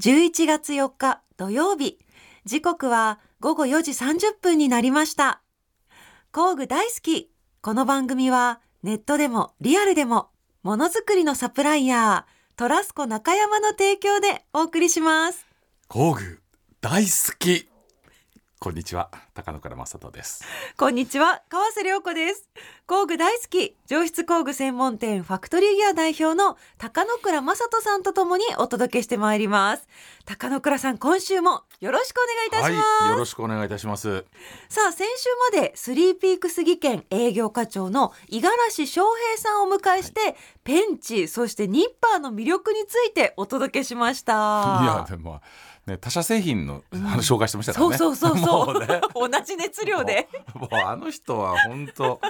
11月4日土曜日。時刻は午後4時30分になりました。工具大好き。この番組はネットでもリアルでもものづくりのサプライヤートラスコ中山の提供でお送りします。工具大好き。こんにちは高野倉正人です。こんにちは川瀬良子です。工具大好き上質工具専門店ファクトリーギア代表の高野倉正人さんとともにお届けしてまいります。高野倉さん今週もよろしくお願いいたします、はい、よろしくお願いいたします。さあ先週までスリーピークス技研営業課長の五十嵐翔平さんをお迎えして、はい、ペンチそしてニッパーの魅力についてお届けしました。いやでもね、他社製品の、うん、紹介してましたからね。そうそうそうそう。ね、同じ熱量で。もうあの人は本当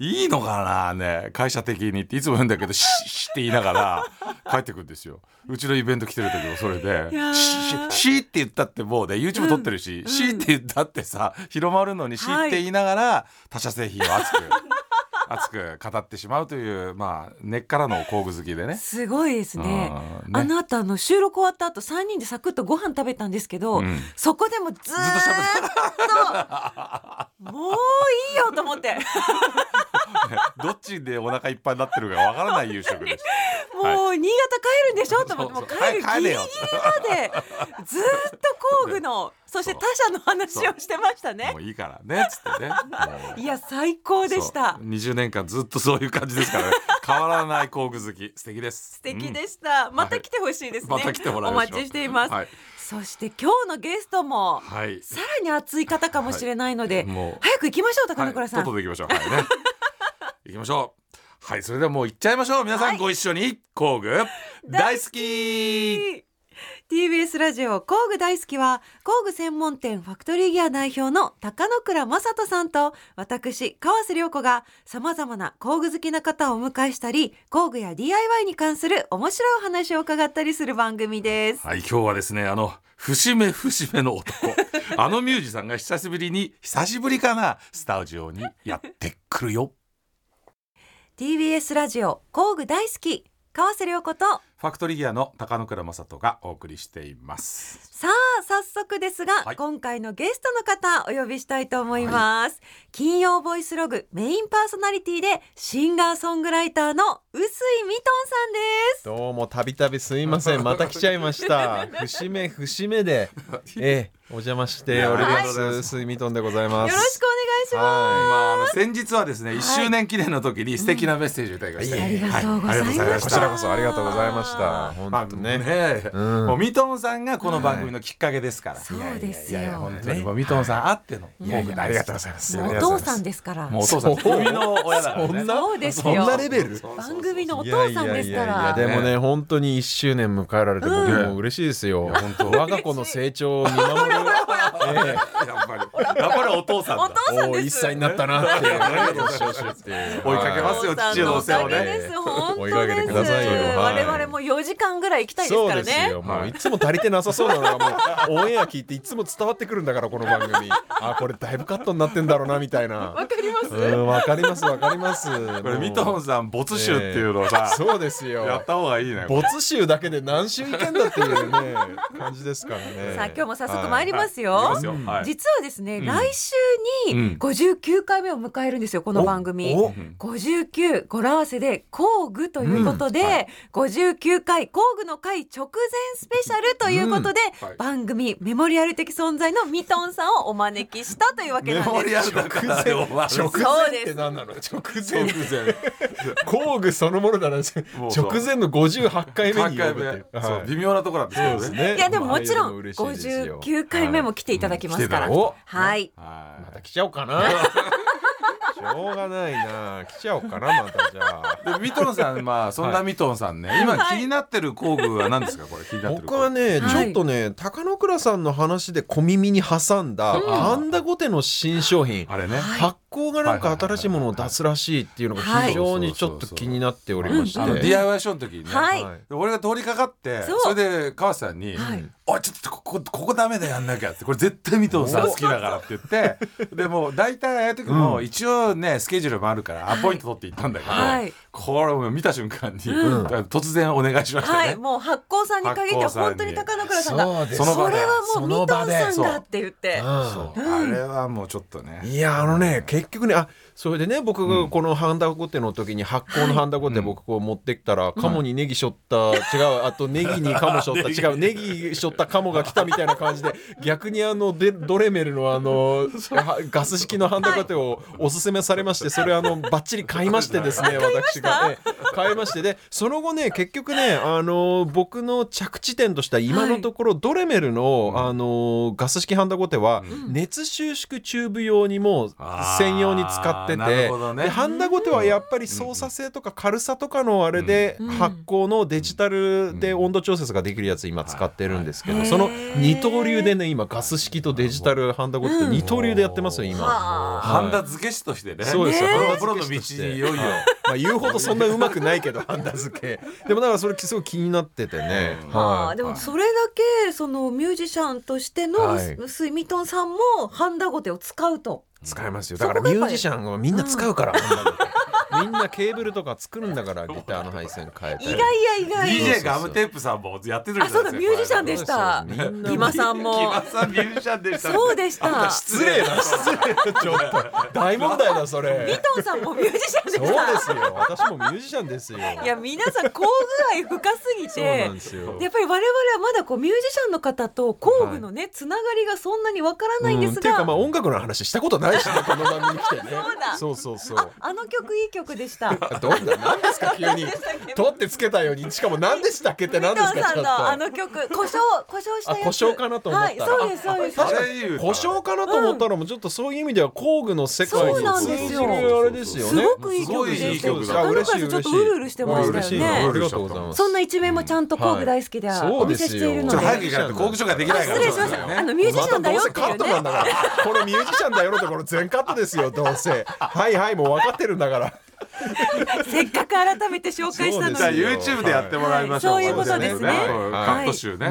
いいのかなね会社的にっていつも言うんだけど ししって言いながら帰ってくるんですよ。うちのイベント来てる時もそれでししって言ったってもうね YouTube 撮ってるし、うん、しって言ったってさ広まるのにしって言いながら、他社製品を熱く。熱く語ってしまうというまあ根っからの工具好きでね。すごいですね、ね、あの後あの収録終わった後3人でサクッとご飯食べたんですけど、うん、そこでもずっともういいよと思って。どっちでお腹いっぱいになってるかわからない夕食です。もう新潟帰るんでしょ？と思って。もう帰るギリギリまで。ずっと工具のそして他社の話をしてましたね。もういいからね。つってね。いや最高でした。20年間ずっとそういう感じですからね。変わらない工具好き。素敵です。素敵でした、うん、また来てほしいですね、また来てもらお待ちしています、はい、そして今日のゲストも、はい、さらに熱い方かもしれないので、はい、早く行きましょう高野倉さん、はい、行きましょう。はいね。行きましょう。はいそれではもう行っちゃいましょう。皆さんご一緒に、工具。大好き TBS ラジオ工具大好きは工具専門店ファクトリーギア代表の高野倉正人さんと私川瀬良子がさまざまな工具好きな方をお迎えしたり工具や DIY に関する面白いお話を伺ったりする番組です。はい今日はですねあの節目節目の男。あのミュージシャンが久しぶりに久しぶりかなスタジオにやってくるよ。TBS ラジオ工具大好き川瀬良子とファクトリーギアの高野倉正人がお送りしています。さあ早速ですが、はい、今回のゲストの方お呼びしたいと思います、はい、金曜ボイスログメインパーソナリティでシンガーソングライターの臼井ミトンさんです。どうもたびたびすいません。また来ちゃいました。節目節目で ええお邪魔しております。臼井ミトンでございます。よろしくお願いします。まあ、あの先日はですね、一、周年記念の時に素敵なメッセージをいただきました。ありがとうございました。こちらこそありがとうございました。本当ね。ね、もうミトンさんがこの番組のきっかけですから。そうですよ。本当にもうミトンさんあっての。いやいやありがとうございます。お父さんですから。もうお父さん。番組の親だからね。そうですよ。そんなレベル？番組のお父さんですから。でもね本当に一周年迎えられて僕も嬉しいですよ。本当我が子の成長を見守る。やっぱりやっぱりお父さんお父さんです。一歳になったなって追いかけますよ父のお世話をね。追いかけてくださいよ。我々も4時間ぐらい行きたいですからね。もういつも足りてなさそうなのがもうオンエア聞いていつも伝わってくるんだからこの番組。あこれだいぶカットになってんだろうなみたいな。わかります。わかりますわかります。これミトンさん没収っていうのさ。そうですよ。やった方がいいね。没収だけで何週いけんだっていうね感じですからね。さあ今日も早速参りますよ。実はですね、来週に59回目を迎えるんですよこの番組。59語呂合わせで工具ということで、59回工具の回直前スペシャルということで、番組メモリアル的存在のミトンさんをお招きしたというわけなんです。メモリアル直前？直前って何なの？直前。工具そのものだな。直前の58回目に呼ぶって、はい、微妙なところなんですね。いやでももちろん59回目も来ていただきますから。はい。また来ちゃおうかな。しょうがないな。来ちゃおうかなまたじゃあ。でミトンさんまあそんなミトンさんね、はい、今気になってる工具は何ですかこれ？気になってる僕はね、はい、ちょっとね高野倉さんの話で小耳に挟んだ、パンダゴテの新商品あれね。発酵がなんか新しいものを出すらしいっていうのが非常にちょっと気になっておりまして、DIY ショーの時にね、はい、俺が通りかかってそれで川瀬さんに、はいおちょっとここここダメでやんなきゃって。これ絶対ミトンさん好きだからって言って。でも大体ああいう時も一応ねスケジュールもあるからアポイント取って行ったんだけど、はい、これを見た瞬間に、突然お願いしましたね、はい、もう発行さんに限って本当に高野倉さんがそそれはもうミトンさんがって言って、あれはもうちょっとね。いやあのね結局ねあそれでね僕がこのハンダゴテの時に発酵のハンダゴテ僕こう持ってきたら、カモにネギしょった違うあとネギにカモしょった違うネギしょったカモが来たみたいな感じで 逆にあのデドレメルのあのガス式のハンダゴテをおすすめされましてそれあのバッチリ買いましてですね私が。ね買いましてでその後ね結局ねあの僕の着地点としては今のところドレメルのあのガス式ハンダゴテは熱収縮チューブ用にも専用に使ってってて、ね、でハンダゴテはやっぱり操作性とか軽さとかのあれで発光のデジタルで温度調節ができるやつ今使ってるんですけど、その二刀流でね今ガス式とデジタルハンダゴテ二刀流でやってますよ今、ハンダ付け師としてね。そうですよ。プロの道にいよいよ、まあ、言うほどそんなうまくないけどハンダ付け。でもだからそれすごい気になっててね、はあ、でもそれだけそのミュージシャンとしてのスイミトンさんもハンダゴテを使うと。使えますよ。だからミュージシャンはみんな使うから、みんなケーブルとか作るんだから ギターの配線変えて意外や意外。DJ ガムテープさんもやってるあそうだミュージシャンでした。今さんも。今さんミュージシャンでしたそうでした。失礼な失礼。ちょっと。大問題だそれ。ミトンさんもミュージシャンでした。そうですよ。私もミュージシャンですよ。いや皆さん工具愛深すぎてやっぱり我々はまだこうミュージシャンの方と工具のね、つながりがそんなにわからないんですが、っていうかまあ音楽の話したことないしねこの番組来てね。そうそうそうあの曲いい曲でした。どんな何ですか 急に。取ってつけたように。しかも何でしたっけって何ですかちょっと。あの曲故障故障したやつ。故障かなと思ったら、はい、そうですそうです。確か。に故障かなと思ったらもちょっとそういう意味では工具の世界に通じる。あれですよ。ね。すごくいい曲でした。嬉しい嬉しい。ちょっとうるうるしてましたよね。ありがとうございます。そんな一面もちゃんと工具大好きでお見せしているので。早く行かないと工具所ができないから失礼しました。あのミュージシャンだよっていうね。これミュージシャンだよのところ全カットですよどうせ。はいはいもう分かってるんだから せっかく改めて紹介したのに。じゃあ YouTube でやってもらいましょう。そういうことですね。カット集ね。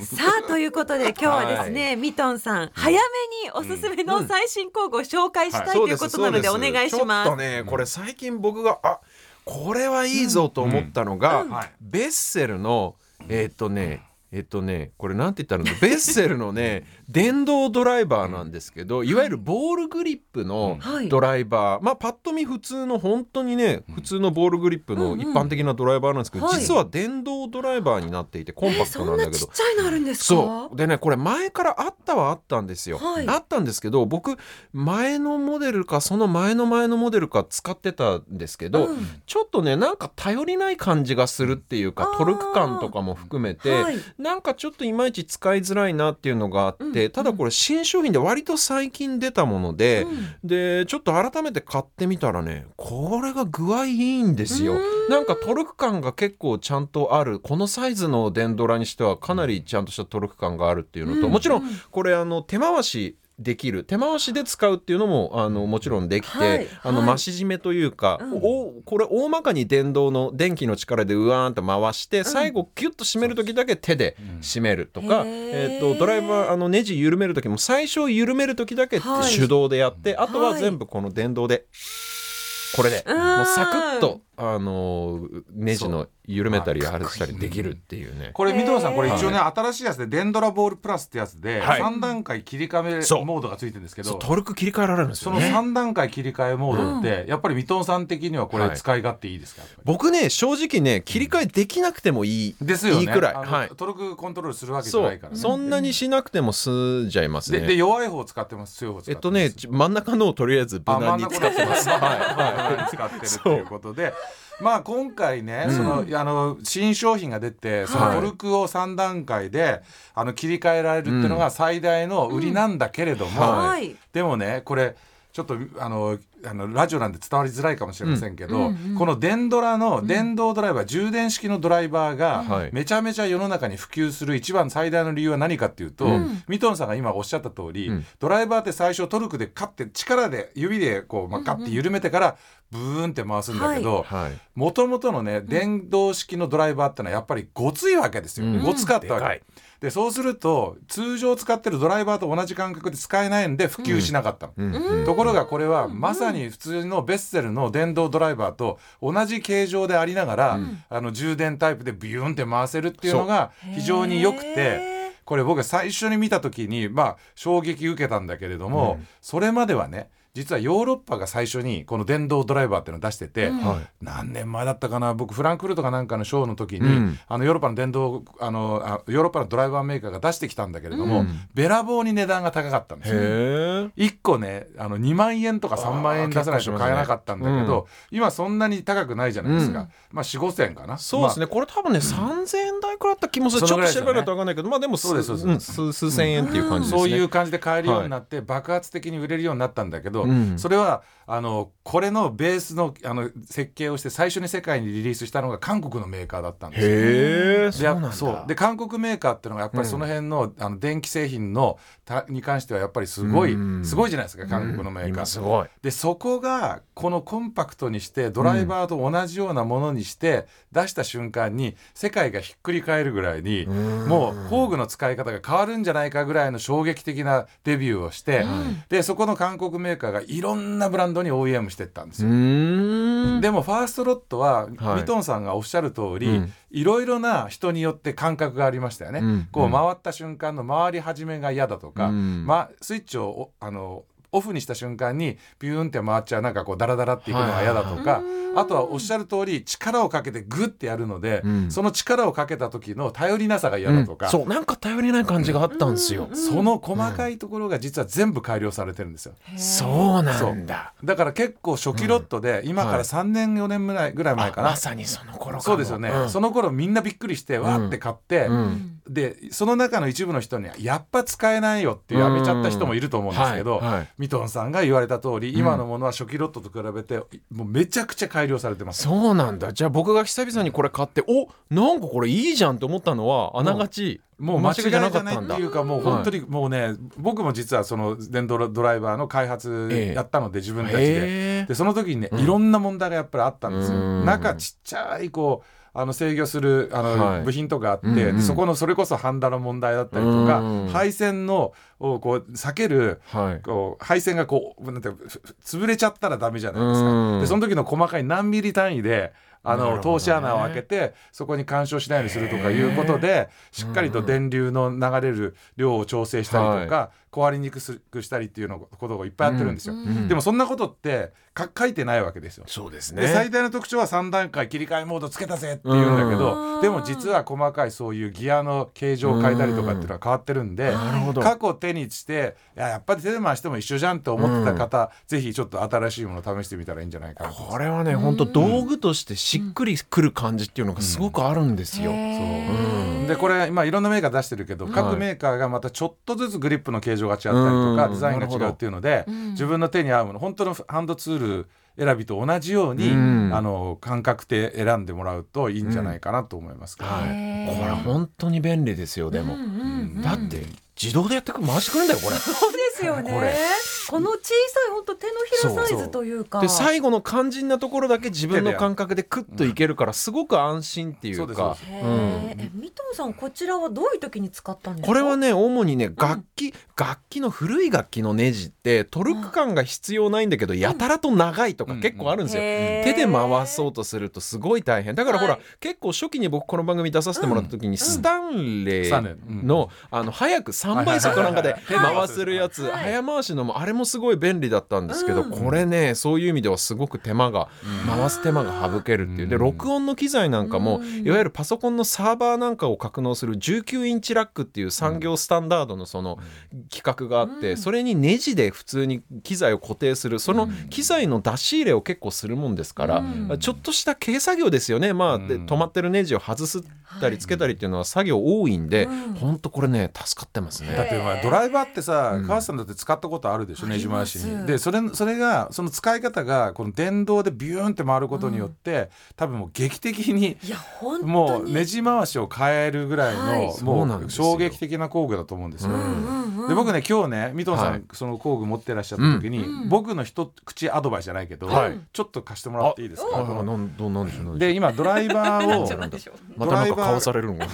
さあということで今日はですね、ミトンさん早めにおすすめの最新工具を紹介したいということなのでお願いします。ちょっとねこれ最近僕があこれはいいぞと思ったのが、ベッセルのえっとねえっとねこれなんて言ったらベッセルのね電動ドライバーなんですけどい。わゆるボールグリップのドライバー、はい、まあパッと見普通の本当にね普通のボールグリップの一般的なドライバーなんですけど、うんうん、実は電動ドライバーになっていてコンパクトなんだけど、えー、ちっちゃいのあるんですそう。でねこれ前からあったはあったんですよ、はい、あったんですけど僕前のモデルかその前の前のモデルか使ってたんですけど、うん、ちょっとねなんか頼りない感じがするっていうかトルク感とかも含めて、はい、なんかちょっといまいち使いづらいなっていうのがあって、うん、ただこれ新商品で割と最近出たもので、うん、でちょっと改めて買ってみたらねこれが具合いいんですよ。なんかトルク感が結構ちゃんとある。このサイズの電ドラにしてはかなりちゃんとしたトルク感があるっていうのと、もちろん。これあの手回しできる。手回しで使うっていうのもあのもちろんできて、はい、あの増し締めというか、うん、おこれ大まかに電動の電気の力でうわーんと回して、うん、最後ギュッと締める時だけ手で締めるとか、うん、えーと、ドライバーあのネジ緩める時も最初緩める時だけ手動でやって、はい、あとは全部この電動でこれでもうサクッとあのネジの緩めたり外したりできるっていうね。これ三藤さんこれ一応ね新しいやつでデンドラボールプラスってやつで3段階切り替えモードがついてるんですけどトルク切り替えられるんですよその3段階切り替えモードってやっぱり三藤さん的にはこれ使い勝手いいですか？僕ね正直ね切り替えできなくてもいいですよいいくらい。はい。トルクコントロールするわけじゃないからそんなにしなくても済んじゃいますね。で弱い方使ってます。強い方使ってます。えっとね真ん中のをとりあえず無難に使ってます。はい。はい 使ってるということで。まあ今回ね、そのあの新商品が出てそのトルクを3段階であの切り替えられるっていうのが最大の売りなんだけれども、でもねこれちょっとあのあのラジオなんで伝わりづらいかもしれませんけど、うんうんうん、この電ドラの電動ドライバー、うん、充電式のドライバーがめちゃめちゃ世の中に普及する一番最大の理由は何かっていうと、うん、ミトンさんが今おっしゃった通り、うん、ドライバーって最初トルクでカッて力で指でこう、まあ、カッて緩めてからブーンって回すんだけどもともとのね電動式のドライバーってのはやっぱりごついわけですよ、ごつかったわけ。でそうすると通常使ってるドライバーと同じ感覚で使えないんで普及しなかったの、うん、ところがこれはまささに普通のベッセルの電動ドライバーと同じ形状でありながら、あの充電タイプでビューンって回せるっていうのが非常に良くて。これ僕最初に見た時にまあ衝撃受けたんだけれども、うん、それまではね実はヨーロッパが最初にこの電動ドライバーっていうのを出してて、うん、何年前だったかな？僕フランクフルトかなんかのショーの時に、うん、あのヨーロッパの電動あのあヨーロッパのドライバーメーカーが出してきたんだけれども、うん、べらぼうに値段が高かったんですよ。1個ねあの2万円とか3万円出さないと買えなかったんだけど、今そんなに高くないじゃないですか、まあ4 5千円かな。そうですね、まあ、これ多分ね、3000円台くらいだった気もする。ちょっと調べないと分かんないけどまあでもそうですそうです、数千円っていう感じですね、そういう感じで買えるようになって、爆発的に売れるようになったんだけど、それはあのこれのベースのあの設計をして最初に世界にリリースしたのが韓国のメーカーだったんです。よ。へそうで韓国メーカーっていうのがやっぱりその辺のうん、あの電気製品のたに関してはやっぱりすごい、すごいじゃないですか韓国のメーカー。すごい。でそこがこのコンパクトにしてドライバーと同じようなものにして出した瞬間に世界がひっくり返るぐらいにもう工具の使い方が変わるんじゃないかぐらいの衝撃的なデビューをして、でそこの韓国メーカーがいろんなブランドに OEM してったんですよ。でもファーストロットは、はい、ミトンさんがおっしゃる通り、うん、いろいろな人によって感覚がありましたよね。うん、こう回った瞬間の回り始めが嫌だとか、うん、ま、スイッチをあのオフにした瞬間にビューンって回っちゃうなんかこうダラダラっていくのが嫌だとか、あとはおっしゃる通り力をかけてグッてやるので、うん、その力をかけた時の頼りなさが嫌だとか、うん、そうなんか頼りない感じがあったんですよ、その細かいところが実は全部改良されてるんですよ、そうなんだ。だから結構初期ロットで、今から3年4年ぐらいぐらい前かな。まさにその頃そうですよね、その頃みんなびっくりしてわーって買って、でその中の一部の人にはやっぱ使えないよってやめちゃった人もいると思うんですけど、はいはい、ミトンさんが言われた通り今のものは初期ロットと比べてもうめちゃくちゃ改良されてます。そうなんだ。じゃあ僕が久々にこれ買っておなんかこれいいじゃんって思ったのはあながちもう間違いじゃなかったんだ。っていうかもう本当にもうね、僕も実はその電動ドライバーの開発やったので自分たちで。でその時にねいろんな問題がやっぱりあったんですよ。中ちっちゃいこうあの制御するあの、部品とかあって、うんうん、そこのそれこそハンダの問題だったりとか、配線のをこう避ける、はい、こう配線がこうなんて潰れちゃったらダメじゃないですか。でその時の細かい何ミリ単位であの、通し穴を開けてそこに干渉しないようにするとかいうことでしっかりと電流の流れる量を調整したりとか、壊れにくくしたりっていうのことがいっぱいやってるんですよ、うん。うん、でもそんなことって書いてないわけですよ。そうですね。で最大の特徴は3段階切り替えモードつけたぜっていうんだけどでも実は細かいそういうギアの形状を変えたりとかっていうのは変わってるんで過去手にしてややっぱり手で回しても一緒じゃんって思ってた方、うん、ぜひちょっと新しいものを試してみたらいいんじゃないかなこれはね本当道具としてしっくりくる感じっていうのがすごくあるんですよ。うん、そう。でこれ今いろんなメーカー出してるけど各メーカーがまたちょっとずつグリップの形状が違ったりとかデザインが違うっていうので自分の手に合うもの本当のハンドツール選びと同じように、うん、あの感覚で選んでもらうといいんじゃないかなと思いますけど、ねはい、これ本当に便利ですよでも、うんうんうん、だって自動でやってく回してくるんだよこれ。そうですよねこの小さい本当手のひらサイズというか。で最後の肝心なところだけ自分の感覚でクッといけるからすごく安心っていうか、うん、え三藤さんこちらはどういう時に使ったんですか？これはね主にね楽器、うん、楽器の古い楽器のネジってトルク感が必要ないんだけど、やたらと長いとか結構あるんですよ、手で回そうとするとすごい大変。だからほら、はい、結構初期に僕この番組出させてもらった時に、スタンレーの,、あの早く3倍速なんかで回せるやつ、早回しのもあれもすごい便利だったんですけど、これねそういう意味ではすごく手間が、回す手間が省けるっていう。で録音の機材なんかも、いわゆるパソコンのサーバーなんかを格納する19インチラックっていう産業スタンダードのその規格があって、それにネジで普通に機材を固定するその機材の出し入れを結構するもんですから、ちょっとした軽作業ですよね。まあ、で止まってるネジを外すたりつけたりっていうのは作業多いんで、ほん。とこれね助かってますね。だってドライバーってさ、川瀬さんだって使ったことあるでしょねじ回しに。でそれそれがその使い方がこの電動でビューンって回ることによって、多分もう劇的にもうねじ回しを変えるぐらいの、もう衝撃的な工具だと思うんですよ。で僕ね今日ね三藤さん、その工具持ってらっしゃった時に、僕の一口アドバイスじゃないけど、ちょっと貸してもらっていいですか？で今ドライバーをまたなんか買わされるの？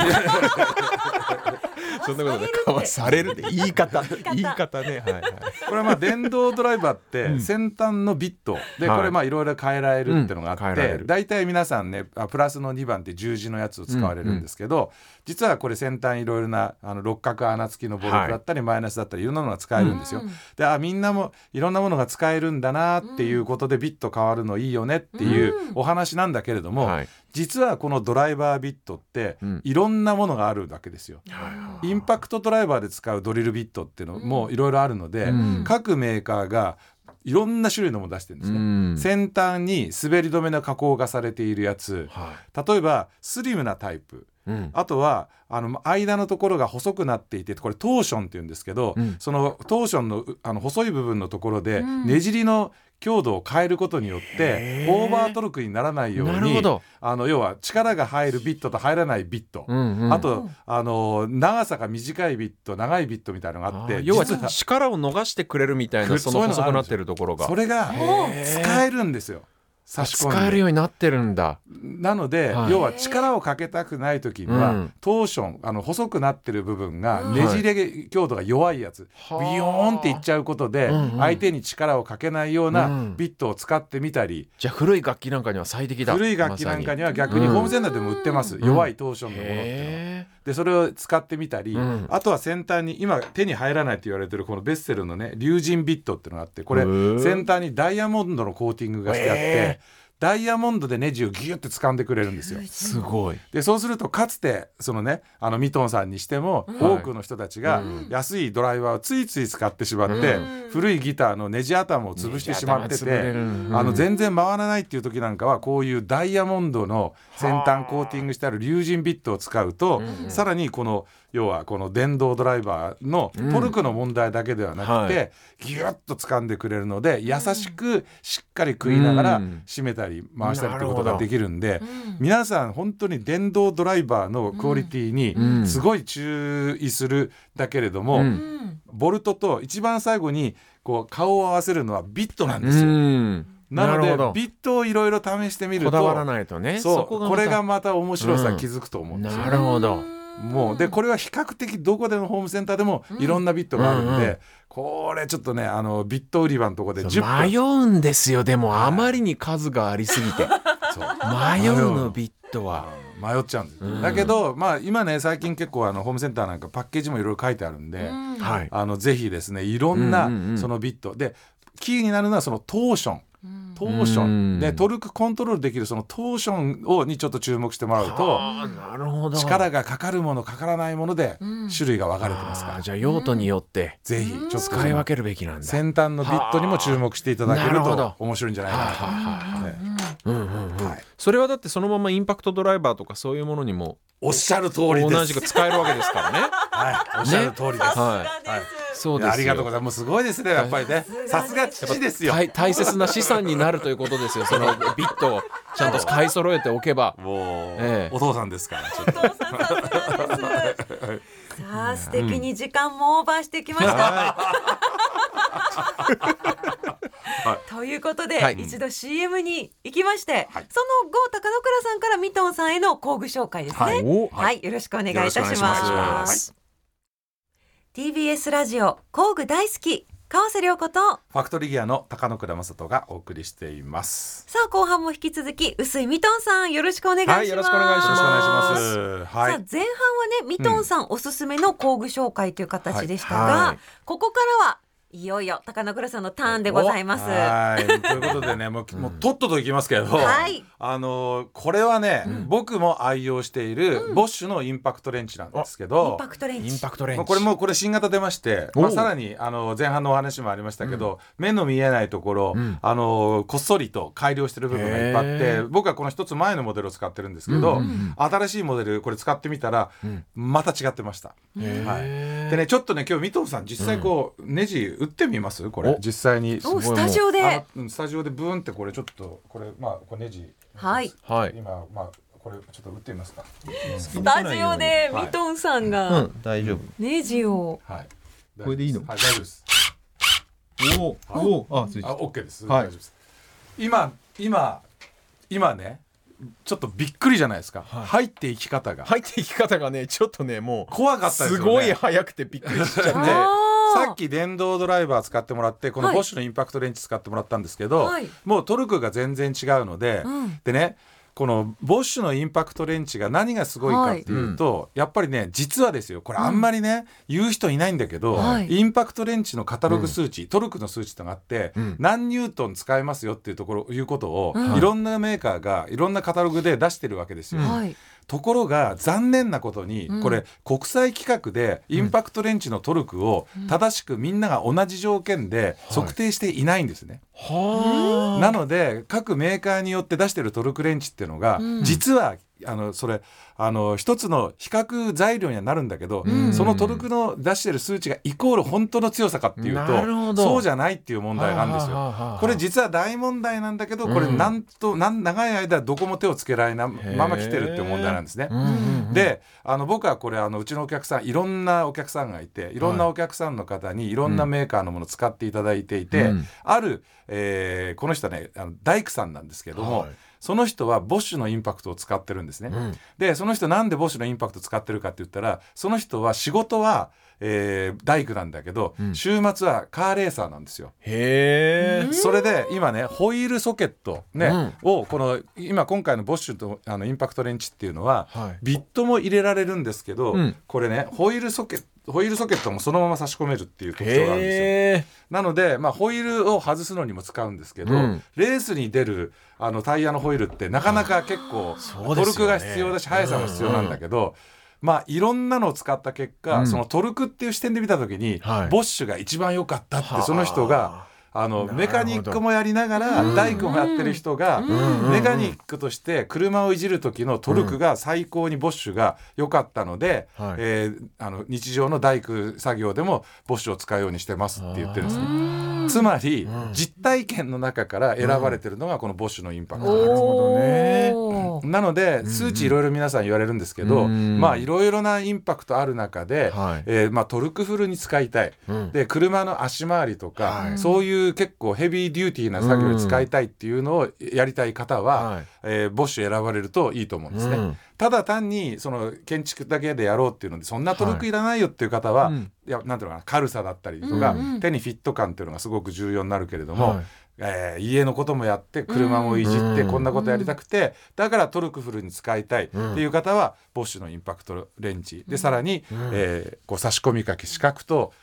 そんなことでかわされるって言い方。言い方。ね。はいはい。これはまあ電動ドライバーって先端のビット。でこれまあいろいろ変えられるっていうのがあって大体皆さんねプラスの2番って十字のやつを使われるんですけど実はこれ先端いろいろなあの六角穴付きのボルトだったりマイナスだったりいろんなのが使えるんですよ。であみんなもいろんなものが使えるんだなっていうことでビット変わるのいいよねっていうお話なんだけれども実はこのドライバービットっていろんなものがあるわけですよ。インパクトドライバーで使うドリルビットっていうのもいろいろあるので、各メーカーがいろんな種類のもの出してるんですね、うん、先端に滑り止めの加工がされているやつ、はい、例えばスリムなタイプ、うん、あとはあの間のところが細くなっていてこれトーションっていうんですけど、うん、そのトーションのあの細い部分のところでねじりの強度を変えることによってオーバートルクにならないようにあの要は力が入るビットと入らないビット、うんうん、あとあの長さが短いビット長いビットみたいなのがあって要は力を逃してくれるみたいなその細くなってるところが。それが使えるんですよ。差し込んで。使えるようになってるんだ。なので、はい、要は力をかけたくない時には、うん、トーションあの細くなってる部分がねじれ強度が弱いやつ、はい、ビヨーンっていっちゃうことで、相手に力をかけないようなビットを使ってみたり、うん、じゃあ古い楽器なんかには最適だ。古い楽器なんかには逆にホームセンターでも売ってます、弱いトーションのものっていうのは。でそれを使ってみたり、あとは先端に今手に入らないと言われてるこのベッセルのね龍神ビットっていうのがあってこれ先端にダイヤモンドのコーティングがしてあって。ダイヤモンドでネジをギュッて掴んでくれるんですよ。すごい。でそうするとかつてそのねあのミトンさんにしても、多くの人たちが安いドライバーをついつい使ってしまって、古いギターのネジ頭を潰してしまってて、あの全然回らないっていう時なんかはこういうダイヤモンドの先端コーティングしてある龍神ビットを使うと、さらにこの要はこの電動ドライバーのトルクの問題だけではなくて、うんはい、ギュッと掴んでくれるので優しくしっかり食いながら締めたり回したりってことができるんで、皆さん本当に電動ドライバーのクオリティにすごい注意するだけれども、ボルトと一番最後にこう顔を合わせるのはビットなんですよ。なのでビットをいろいろ試してみるとこだわらないとね。そうこれがまた面白さ気づくと思うんですよ、なるほどもうでこれは比較的どこでのホームセンターでもいろんなビットがあるんで、うんうん、これちょっとねあのビット売り場のとこで迷うんですよ。でもあまりに数がありすぎて。迷うのビットは。迷っちゃうんです、うん、だけど、まあ、今ね最近結構あのホームセンターなんかパッケージもいろいろ書いてあるんで、うん、あのぜひですねいろんなそのビット、でキーになるのはそのトーショントーションでトルクコントロールできるそのトーションをにちょっと注目してもらうとなるほど。力がかかるものかからないもので種類が分かれてますから、じゃあ用途によってぜひちょっと使い分けるべきなんだ。先端のビットにも注目していただけると面白いんじゃないかな。と。それはだってそのままインパクトドライバーとかそういうものにもおっしゃる通り同じく使えるわけですからね。はい、おっしゃる通りです。はい。はい。そうですありがとうございます。すごいですね、やっぱりね。さすが父ですよ。大切な資産になるということですよ。そのビットをちゃんと買い揃えておけば。もう、ええ、お父さんですから。ちょっと。さあ、素敵に時間もオーバーしてきました。はい、ということで、はい、一度 CM に行きまして、はい、その後高野倉さんからミトンさんへの工具紹介ですね。はい、よろしくお願いいたします。TBS ラジオ工具大好き川瀬良子とファクトリーギアの高野倉正人がお送りしています。さあ後半も引き続き薄井ミトンさんよろしくお願いします、はい、よろしくお願いします。はい、さあ前半はねミトンさん。おすすめの工具紹介という形でしたが、はい。はい、ここからはいよいよ高野倉さんのターンでございます。はい。ということでねもうもうとっとといきますけど、はい、あのこれはね、うん、僕も愛用している、ボッシュのインパクトレンチなんですけど、インパクトレンチ。インパクトレンチ。これもこれ新型出まして、まあ、さらにあの前半のお話もありましたけど、うん、目の見えないところ、うん、あのこっそりと改良してる部分がいっぱいあって僕はこの一つ前のモデルを使ってるんですけど、新しいモデルこれ使ってみたら、また違ってました。はい、でねちょっとね今日三藤さん実際こう、ネジ打ってみます？これ。実際に。スタジオで。スタジオでブーンってこれちょっとこれまあこれネジ。はい。今まあこれちょっと打ってみますか？スタジオでミトンさんが大丈夫。ネジを。はい。これでいいの？はい大丈夫です。おおああオッケーです。大丈夫です。今今今ねちょっとびっくりじゃないですか、はい、入っていき方が。入っていき方がねちょっとねもう怖かったです、ね、すごい速くてびっくりしちゃってさっき電動ドライバー使ってもらってこのボッシュのインパクトレンチ使ってもらったんですけど、はい、もうトルクが全然違うので、うん、でねこのボッシュのインパクトレンチが何がすごいかっていうと、はい、やっぱりね実はですよこれあんまりね、うん、言う人いないんだけど、はい、インパクトレンチのカタログ数値、うん、トルクの数値とがあって、うん、何ニュートン使えますよっていうところいうことを、い。ろんなメーカーがいろんなカタログで出してるわけですよ。ところが残念なことに、これ国際規格でインパクトレンチのトルクを正しくみんなが同じ条件で測定していないんですね。はい、なので各メーカーによって出してるトルクレンチっていうのが、実はあのそれあの一つの比較材料にはなるんだけど、うん、そのトルクの出してる数値がイコール本当の強さかっていうとそうじゃないっていう問題なんですよ。これ実は大問題なんだけどこれなんと、うん、なん長い間どこも手をつけられないまま来てるっていう問題なんですね。であの僕はこれあのうちのお客さんいろんなお客さんがいてい。ろんなお客さんの方にいろんなメーカーのものを使っていただいていて、うん、ある、えー、この人はねあの大工さんなんですけども。はい。その人はボッシュのインパクトを使ってるんですね。うん、でその人なんでボッシュのインパクト使ってるかって言ったらその人は仕事はえー、大工なんだけど、うん、週末はカーレーサーなんですよ。へそれで今ねホイールソケットね、うん、をこの今今回のボッシュとあのインパクトレンチっていうのは、はい、ビットも入れられるんですけど、うん、これねホイールソケットホイールソケットもそのまま差し込めるっていう特徴があるんですよ。なので、まあ、ホイールを外すのにも使うんですけど、うん、レースに出るあのタイヤのホイールってなかなか結構トルクが必要だし、速さも必要なんだけど、まあいろんなのを使った結果、うん、そのトルクっていう視点で見た時に、はい、ボッシュが一番良かったってその人があのメカニックもやりながら大工もやってる人がメカニックとして車をいじる時のトルクが最高にボッシュが良かったので、うえー、あの日常の大工作業でもボッシュを使うようにしてますって言ってるんですね。つまり、実体験の中から選ばれてるのがこのボッシュのインパクト。なるほどね。なので数値いろいろ皆さん言われるんですけど、まあいろいろなインパクトある中で、はい、えー、まあトルクフルに使いたい、で車の足回りとか、そういう結構ヘビーデューティーな作業に使いたいっていうのをやりたい方は、はい、えー、ボッシュ選ばれるといいと思うんですね。うん、ただ単にその建築だけでやろうっていうのでそんなトルクいらないよっていう方は、はい、いやなんていうのかな軽さだったりとか、うんうん、手にフィット感っていうのがすごく重要になるけれども、はい。えー、家のこともやって車もいじってこんなことやりたくてだからトルクフルに使いたいっていう方はボッシュのインパクトレンチでさらに、えー、こう差し込みかけ四角と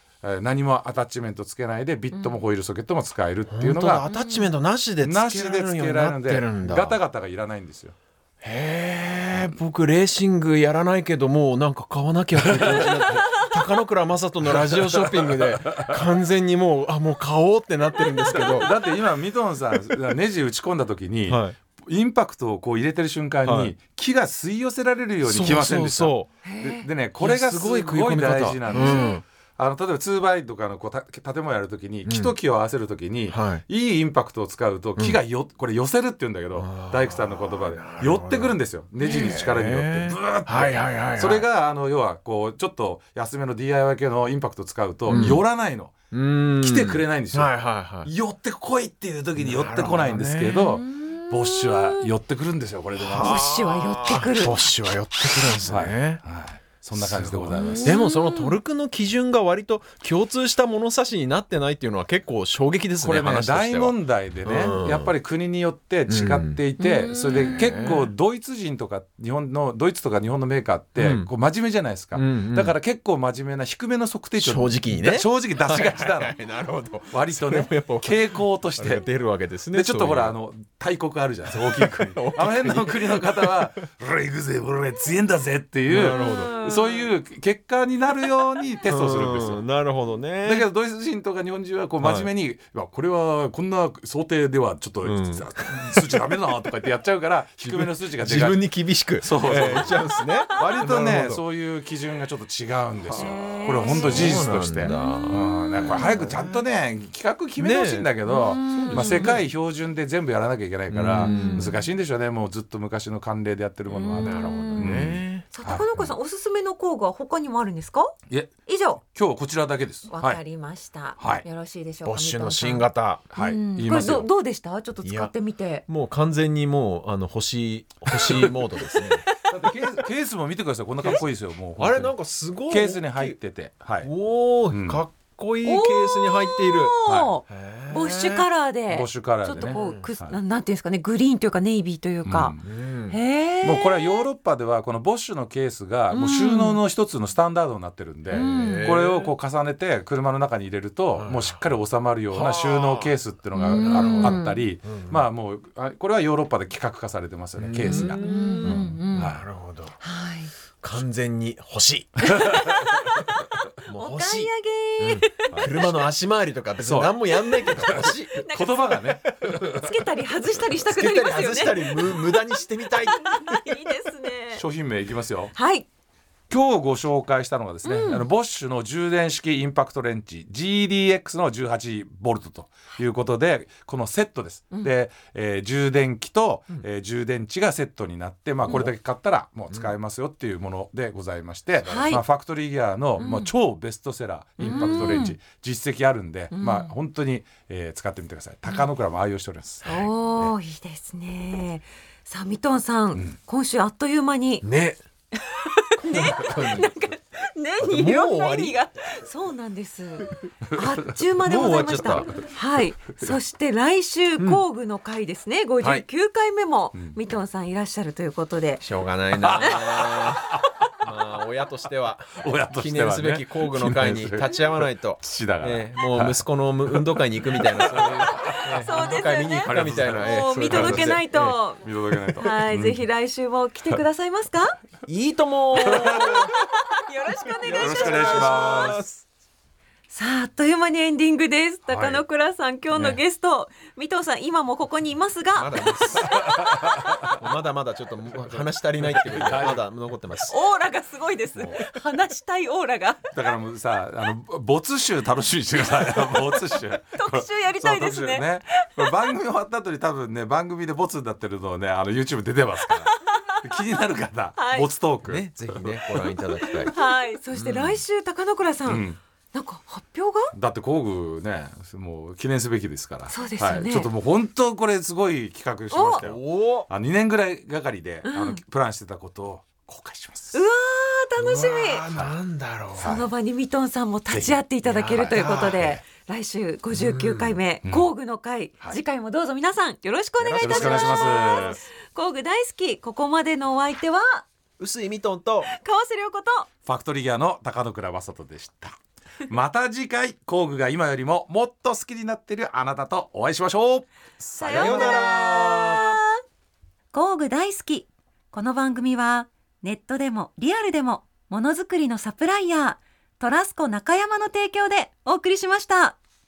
何もアタッチメントつけないでビットもホイールソケットも使えるっていうのが、アタッチメントなしでつけられるようになってるんだ。ガタガタがいらないんですよ。へえ僕レーシングやらないけどもうなんか買わなきゃって感じになって高野倉正人のラジオショッピングで 完全にもうあもう買おうってなってるんですけど。だって今ミトンさんネジ打ち込んだ時に、はいインパクトをこう入れてる瞬間に、はい、木が吸い寄せられるようにきませんでした。でねこれがすごい大事なんですよ、うんあの例えば 2x とかのこう建物やるときに木と木を合わせるときに、うんはい、いいインパクトを使うと木がよ、これ寄せるって言うんだけど大工さんの言葉で寄ってくるんですよ。ネジに力によって。ブーッと、はいはいはいはい、それがあの要はこうちょっと安めの DIY 系のインパクトを使うと、寄らないの。来てくれないんですよ、はいはいはい、寄ってこいっていう時に寄ってこないんですけどボッシュは寄ってくるんですよこれでボッシュは寄ってくる。ボッシュは寄ってくるんですね、はい。はいそんな感じでございます。でもそのトルクの基準が割と共通した物差しになってないっていうのは結構衝撃ですねこれね大問題でね、うん、やっぱり国によって違っていて、うん、それで結構ドイツ人とか日本のドイツとか日本のメーカーってこう真面目じゃないですか、うん、だから結構真面目な低めの測定値正直にね。正直出しがちなの、なるほど。割とね傾向として。出るわけですねでちょっとほらあの大国あるじゃないですか 大きい国。あの辺の国の方は「俺行くぜ俺強いんだぜ」っていうそういう結果になるようにテストをするんですよ。なるほどね。だけどドイツ人とか日本人はこう真面目に、はい、これはこんな想定ではちょっと、うん、数値ダメだなとか言ってやっちゃうから低めの数値が自分に厳しくそうそう、えー、ちゃうんですね。割とねそういう基準がちょっと違うんですよ。これは本当事実として。うん、これ早くちゃんとね企画決めてほしいんだけど、ね、まあ世界標準で全部やらなきゃいけないから難しいんでしょうね。もうずっと昔の慣例でやってるものは。なるほどね。さあ高野さん、おすすめの工具は他にもあるんですか？いえ。以上。今日こちらだけです。わかりました、はい。よろしいでしょうかボッシュの新型。はい、これどどうでした？ちょっと使ってみて。もう完全にもうあの欲しい欲しいモードですね。だってケースケースも見てください。こんなかっこいいですよ。もうあれなんかすごいケースに入ってて。はい。おお、うん。かっこいいケースに入っている。おー。へーボッシュカラーで。ボッシュカラちょっとーでねこうくす、はいななんていうんですかねグリーンというかネイビーというか、うん。もうこれはヨーロッパではこのボッシュのケースがもう収納の一つのスタンダードになってるんで、うん。これをこう重ねて車の中に入れるともうしっかり収まるような収納ケースっていうのがあったり、うん。まあもうあこれはヨーロッパで規格化されてますよねケースが。う。うんうんうんなるほど。はい。完全に欲しい もうお買い欲しい。上げ、車の足回りとか別に何もやんないけど。欲しい。言葉がね。つけたり外したりしたくなりますよね。たり外したりむ無駄にしてみたい。いいですね。商品名いきますよ。はい今日ご紹介したのがですね、あのボッシュの充電式インパクトレンチ GDX の18ボルトということでこのセットです、で、えー充電器と、えー充電池がセットになって、まあ、これだけ買ったらもう使えますよっていうものでございまして、はい。まあ、ファクトリーギアの、まあ、超ベストセラーインパクトレンチ、実績あるんで、まあ、本当に、えー使ってみてください。高野倉も愛用しております、おおいいですね。さあミトンさん、今週あっという間にね ね。い。ろんな意味が。そうなんです。あっちゅう間でございました。はい。そして来週工具の回ですね、59回目もミトンさんいらっしゃるということで、しょうがないな。まあ親としては親と記してはね。念すべき工具の会に立ち会わないと。父だから、ええもう息子の運動会に行くみたいなそういう、ええそうですよね。見に行くかみたいな、見届けないと、見届けないと。はい、ぜひ来週も来てくださいますか？いいとも よろしくお願いしますさああっという間にエンディングです。高野倉さん、今日のゲスト、三藤さん今もここにいますが。まだです。まだまだちょっと話し足りないっていうことでまだ残ってます。オーラがすごいです。話したいオーラが。だからもうさ、あの没収楽しみにしてください。没収。特集やりたいですね。そう特集ね。これ番組終わった後に多分ね、番組でボツになってるのをね、あの YouTube 出てますから。気になる方、はい。ボツトーク。ねぜひねご覧いただきたい。はい。そして来週高野倉さん、うんなんか発表が？だって工具ね、もう記念すべきですから。そうですよね。はい、ちょっともう本当これすごい企画しましたよ。おあ、2年ぐらいがかりで、あのプランしてたことを公開します。うわー楽しみ。なんだろう。その場にミトンさんも立ち会っていただけるということで来週59回目工具の会、次回もどうぞ。皆さんよろしくお願いいよろしくおたします願いします。工具大好き。ここまでのお相手は？薄いミトンと川瀬良子と？ファクトリーギアの高野倉正人でした。また次回工具が今よりももっと好きになってるあなたとお会いしましょう。さようなら。工具大好き。この番組はネットでもリアルでもものづくりのサプライヤートラスコ中山の提供でお送りしました。